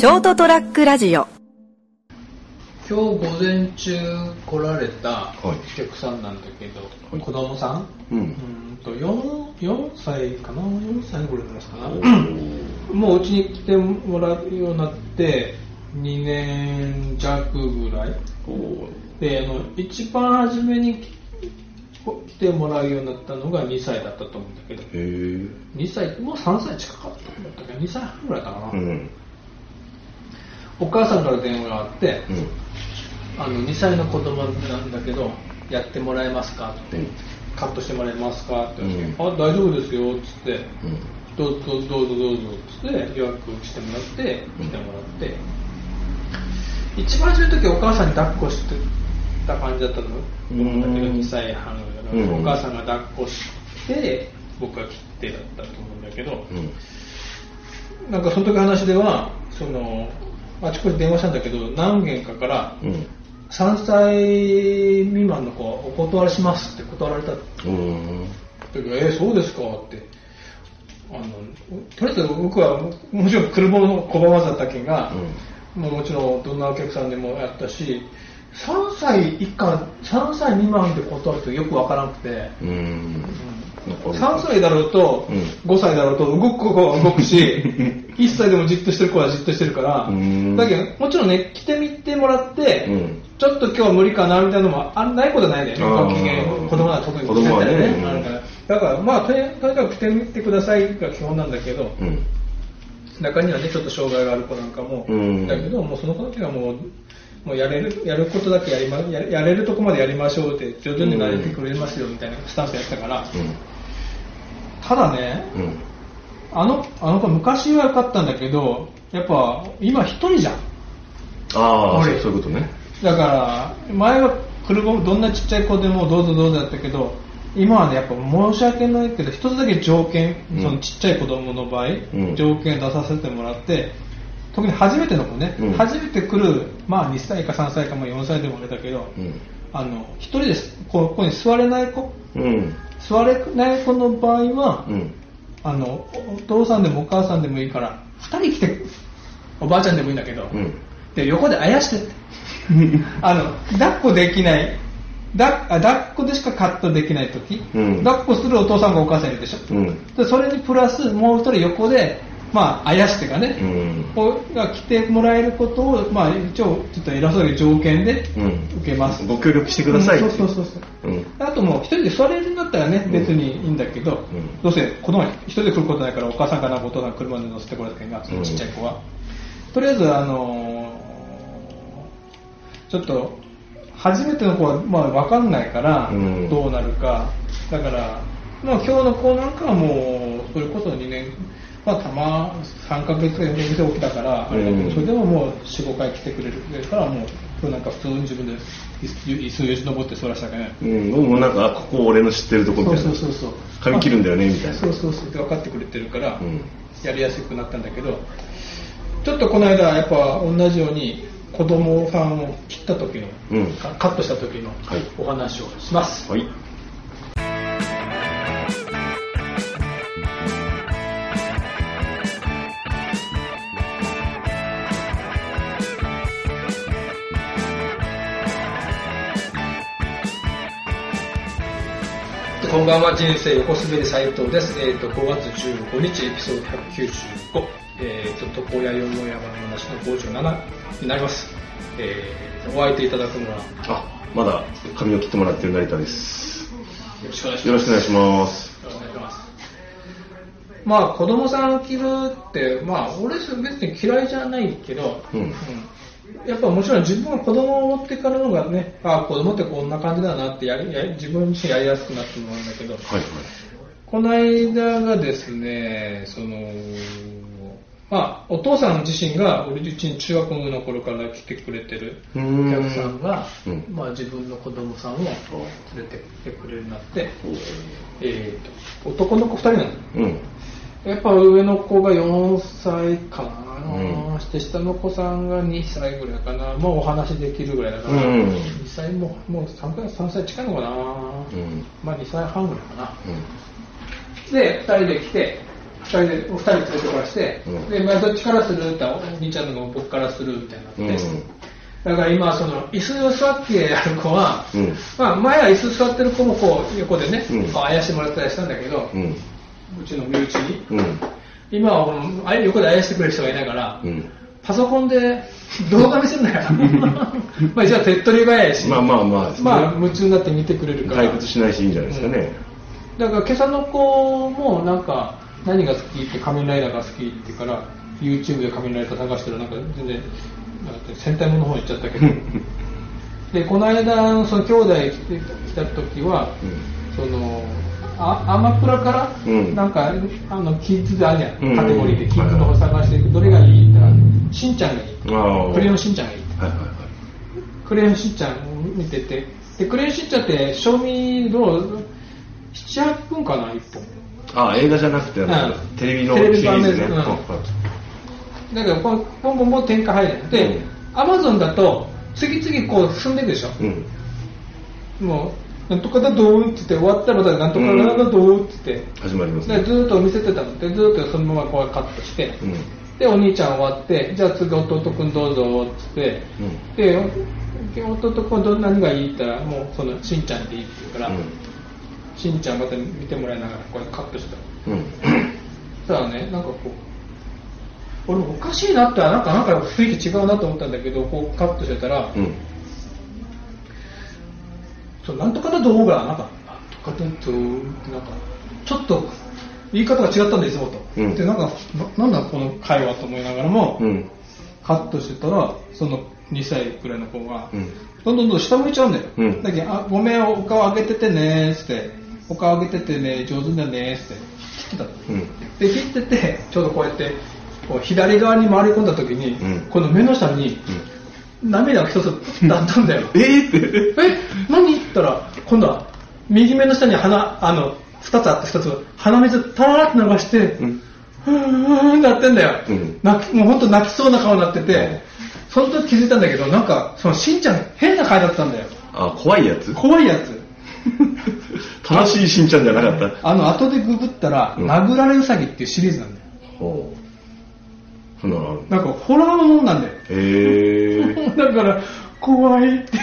ショートトラックラジオ。今日午前中来られたお客さんなんだけど、はい。子供さん、うん。うーんと 4, 4歳かな？4歳ぐらいですかな？もううちに来てもらうようになって2年弱ぐらい。であの一番初めに来来てもらうようになったのが2歳だったと思うんだけど。へえ2歳もう3歳近かったんだったけど2歳半ぐらいかな、うんお母さんから電話があって、うん。あの2歳の子供なんだけどやってもらえますか？って、うん。カットしてもらえますか？って言って、うん。あ大丈夫ですよっつって。うん。どうぞどうぞどうぞっつって予約してもらってうん。来てもらって、一番初めの時お母さんに抱っこしてた感じだったと思うんだけどうん。2歳半お母さんが抱っこして僕が切ってだったと思うんだけど、うん。なんかその時話ではそのあちこち電話したんだけど何件かからうん。3歳未満の子はお断りしますって断られたうん。だけど、えーそうですかって。あの、とりあえず僕は、もちろん車の拒まざったけんが、もうもちろんどんなお客さんでもやったし、3歳以下、3歳未満で断るとよくわからなくて、うん。うん。3歳だろうと、うん。5歳だろうと動く子は 動くし、1歳でもじっとしてる子はじっとしてるから、うん。だけど、もちろんね、来てみてもらって、うん。ちょっと今日は無理かなみたいなのもあないことはないね、子供は特に子供はね。うんあるからだから、まあとに、かく来てみてくださいが基本なんだけど、うん。中にはね、ちょっと障害がある子なんかも、うん。だけど、もうその子だけはもう、もうやれるやることだけやりまややれるとこまでやりましょうって、徐々に慣れてくれますよみたいなスタンスやったから、ただね、うん。あのあの子、昔は良かったんだけど、やっぱ今、一人じゃん。ああ俺。そういうことね。だから、前は車もどんなちっちゃい子でもどうぞどうぞだったけど、今はね、やっぱ申し訳ないけど、一つだけ条件、うん。そのちっちゃい子供の場合、ん。条件出させてもらって、特に初めての子ね、うん。初めて来る、まあ2歳か3歳かも4歳でもあれだけど、うん。あの、一人です、こここに座れない子、うん。座れない子の場合は、うん。あの、おお父さんでもお母さんでもいいから、二人来て、おばあちゃんでもいいんだけど、うん。で横であやしてって。あの、抱っこできない、だあ抱っこでしかカットできないとき、うん。抱っこするお父さんがお母さんいるでしょ。うん。でそれにプラス、もう一人横で、まあ、あやしてがね、うんが来てもらえることを、まあ、一応、ちょっと偉そうに条件でうん受けます。ご協力してくださいうんそうそうそうそう。うんあともう一人で座れるんだったらね、うん別にいいんだけど、んどうせ子供は一人で来ることないからお母さんかなお父さん車で乗せてこられたけんが、ちっちゃい子は。とりあえず、あのーちょっと、初めての子はまあ分かんないからうん、どうなるか。だから、まあ今日の子なんかはもう、それこそ2年、まあたま3ヶ月か4ヶ月起きたから、あれだけど、うん。それでももう4、5回来てくれるから、もうなんか普通に自分で椅子よじ登って座らせたわけない。うん。僕もなんかあここ俺の知ってるとこみそうたいなそうそうそう。髪切るんだよねみたいな。そうそうそう。で分かってくれてるから、うんやりやすくなったんだけどちょっとこの間やっぱ同じように子供さんを切った時の、うん。カカットした時のはい。お話をします、はいこんばんは人生横滑り斉藤です、えー、と5月15日エピソード195、えー、と床屋よもやまの話の57になります、えー、お相手いただくのは。よあまだ髪を切ってもらってる成田です。よろしくお願いします。よろしくお願いします。まあ子供さん着るって、まあ俺別に嫌いじゃないけど、うんやっぱもちろん自分が子供を持ってからのがね、あ子供ってこんな感じだなってやりや自分自身やりやすくなってもらうんだけど、はいはい。この間がですね、その、まあお父さん自身が俺うちに中学の頃から来てくれてるお客さんが、うん。まあ自分の子供さんを連れてきてくれるようになって、えー、と男の子2人なのうんやっぱ上の子が4歳かな、うんして下の子さんが2歳ぐらいかな。もうお話できるぐらいだから、うん。2歳ももう 3, 歳3歳近いのかな、うん。まあ2歳半ぐらいかな。うん。で2人で来て人で、お二人連れてこらして、うん。で、まあ、どっちからするってお兄ちゃんの方僕からするみたいになって、うん。だから今、その、椅子を座ってやる子は、うん。まあ、前は椅子座ってる子もこう、横でね、うん。こうあやしてもらったりしたんだけど、ううんちの身内に。うん。今はこのあ横であやしてくれる人がいないから、うん。パソコンで 動画見せるなよ。まあ、じゃあ手っ取り早いし、まあまあまあまあ、夢中になって見てくれるから。退屈しないしいいんじゃないですかね、だから今朝の子もなんか何が好きって仮面ライダーが好きって言うから YouTube で仮面ライダー探してるなんか全然戦隊ものの方行っちゃったけど。でこの間その兄弟来た時は、そのあアマプラから、うん。なんかあのキッズであるやん、うん。カテゴリーでキッズの方探してどれがいいって言ったらしんちゃんがいい。クレヨンしんちゃんがいいはいはいはい。クレヨンしんちゃん見てて。でクレヨンしんちゃんって賞味どう78分かな1本。ああ映画じゃなくてうん。テレビのシリーズね、うん。はいだからポンポンポンポン展開入るで、うん。アマゾンだと次々こう進んでいくでしょ、うん。もうなんとかだどうって言って終わったらまたなんとかだどうって言って、始まりますね。でずーっと見せてたの。でずーっとそのままこうカットして、うん。でお兄ちゃん終わってじゃあ次弟くんどうぞって言って、で弟くんど何がいいって言ったらもうそのしんちゃんでいいって言うから、しんちゃんまた見てもらいながらこうカットしたうんうん。そしたらねなんかこう俺もおかしいなってなんかなんか雰囲気違うなと思ったんだけどこうカットしてたら、うんそうなんとかだ動画なんかなんとかだとなんかちょっと言い方が違ったんですいつもと、うん。でなんかななんだこの会話と思いながらも、うん。カットしてたらその2歳くらいの子が、うん。どんどんどん下向いちゃうんだよ、うん。だけどあごめんお顔上げててねーっつって。お顔上げててね上手だねーっつって。切ってたの。うん。で切っててちょうどこうやってこう左側に回り込んだ時に、うん。この目の下に涙が一つだったんだよ。えーって。え何って言ったら今度は右目の下に鼻あの2つあって1つ鼻水タラーって流して、うん。ふーんなってんだよ、うん。泣きもう本当泣きそうな顔になってて、その時気づいたんだけどなんかそのしんちゃん変な顔だったんだよ。あ怖いやつ？怖いやつ。楽しいしんちゃんじゃなかった？あの後でググったら、うん。殴られうさぎっていうシリーズなんだよ。ほう。そんなのあるなんかホラーもんなんだよ。へえだから怖いって。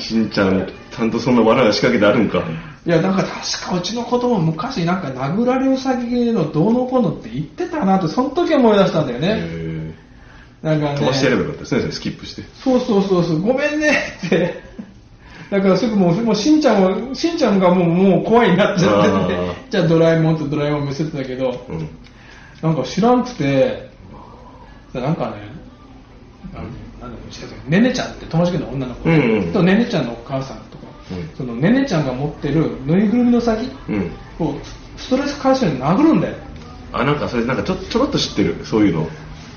しんちゃんちゃんとそんな罠が仕掛けてあるんか。いや、なんか確かうちの子供昔なんか殴られうさぎのどうのこうのって言ってたなって、その時思い出したんだよね。へなんかね。え飛ばしてやればよかったですねスキップして。そうそうそうそう、ごめんねって。だからすぐもう、もうしんちゃんも、しんちゃんがもう、もう怖いになっちゃってじゃあドラえもんとドラえもん見せてたけど、うん。なんか知らんくて、なんかね、あのねねちゃんって友達の女の子、とねねちゃんのお母さんとか、うん。そのねねちゃんが持ってるぬいぐるみの先うんをストレス解消に殴るんだよ。あなんかそれなんかちょちょろっと知ってる。そういうの。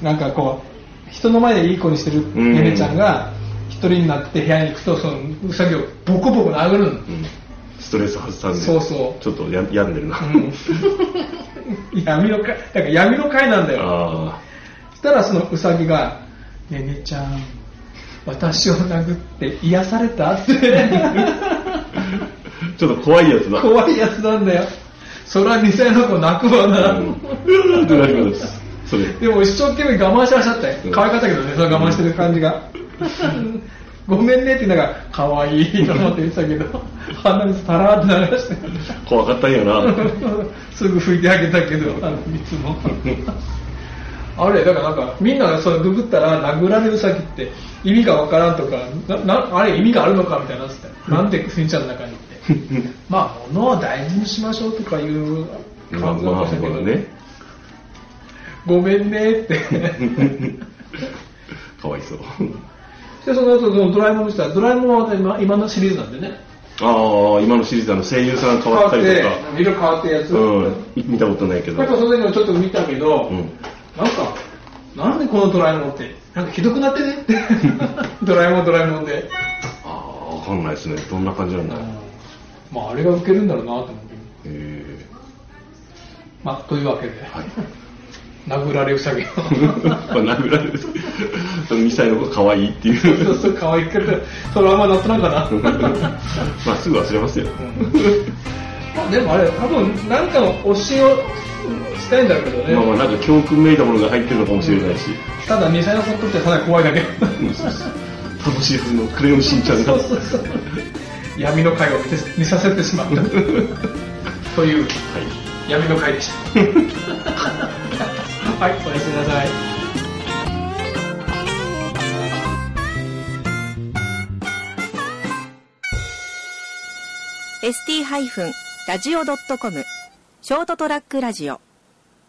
なんかこう、人の前でいい子にしてるうん。ねねちゃんが、一人になって部屋に行くと、そのうさぎをボコボコ殴るの。うん。ストレス発散で。そうそう。ちょっとや病んでるな、うん。闇の会、だから闇の会なんだよ。あそしたらそのうさぎが、ねねちゃん、私を殴って癒された？って。あちょっと怖いやつだ怖いやつなんだよ。それは2歳の子泣くわな。うんでも一生懸命我慢してらっしゃったようん。可愛かったけどね、その我慢してる感じが。ごめんねって言いながら、可愛いと思って言ってたけど、鼻水たらーって流して。怖かったんやな すぐ拭いてあげたけど、あの、いつも。あれ、だからなんか、みんなそれググったら、殴られる先って意味がわからんとか、ななあれ意味があるのかみたいなのってなんでスインちゃんの中にって。まあ、物を大事にしましょうとかいうまあ感じだまあったけど、まあねごめんねって。かわいそうで、その後、そのドラえもん見てたら、ドラえもんは今今のシリーズなんでね。ああ今のシリーズあの声優さん変わったりとか色変わってるやつ。うん見たことないけどやっぱその時もちょっと見たけど、うんなんか、なんでこのドラえもんって、なんかひどくなってね？って。ドラえもんドラえもんで。ああわかんないですね。どんな感じなんだ？まあ、あれが受けるんだろうなと思って。へえまあ、というわけで、はい。殴られうさぎ。まあ殴られる。2歳の子可愛いっていう。そうそう、可愛いけど、トラウマになってないかな？まあすぐ忘れますよ。うん。まあでもあれ多分なんかの教えをしたいんだろうけどね、まあまあなんか教訓めいたものが入ってるのかもしれないし、ただ2歳の子にとってただ怖いだけ。楽しいはずのクレヨンしんちゃんが。そうそうそう闇の会を見て見させてしまった。というはい。闇の会でした。はいおやすみなさい。ー ST-radio.com ショートトラックラジオ。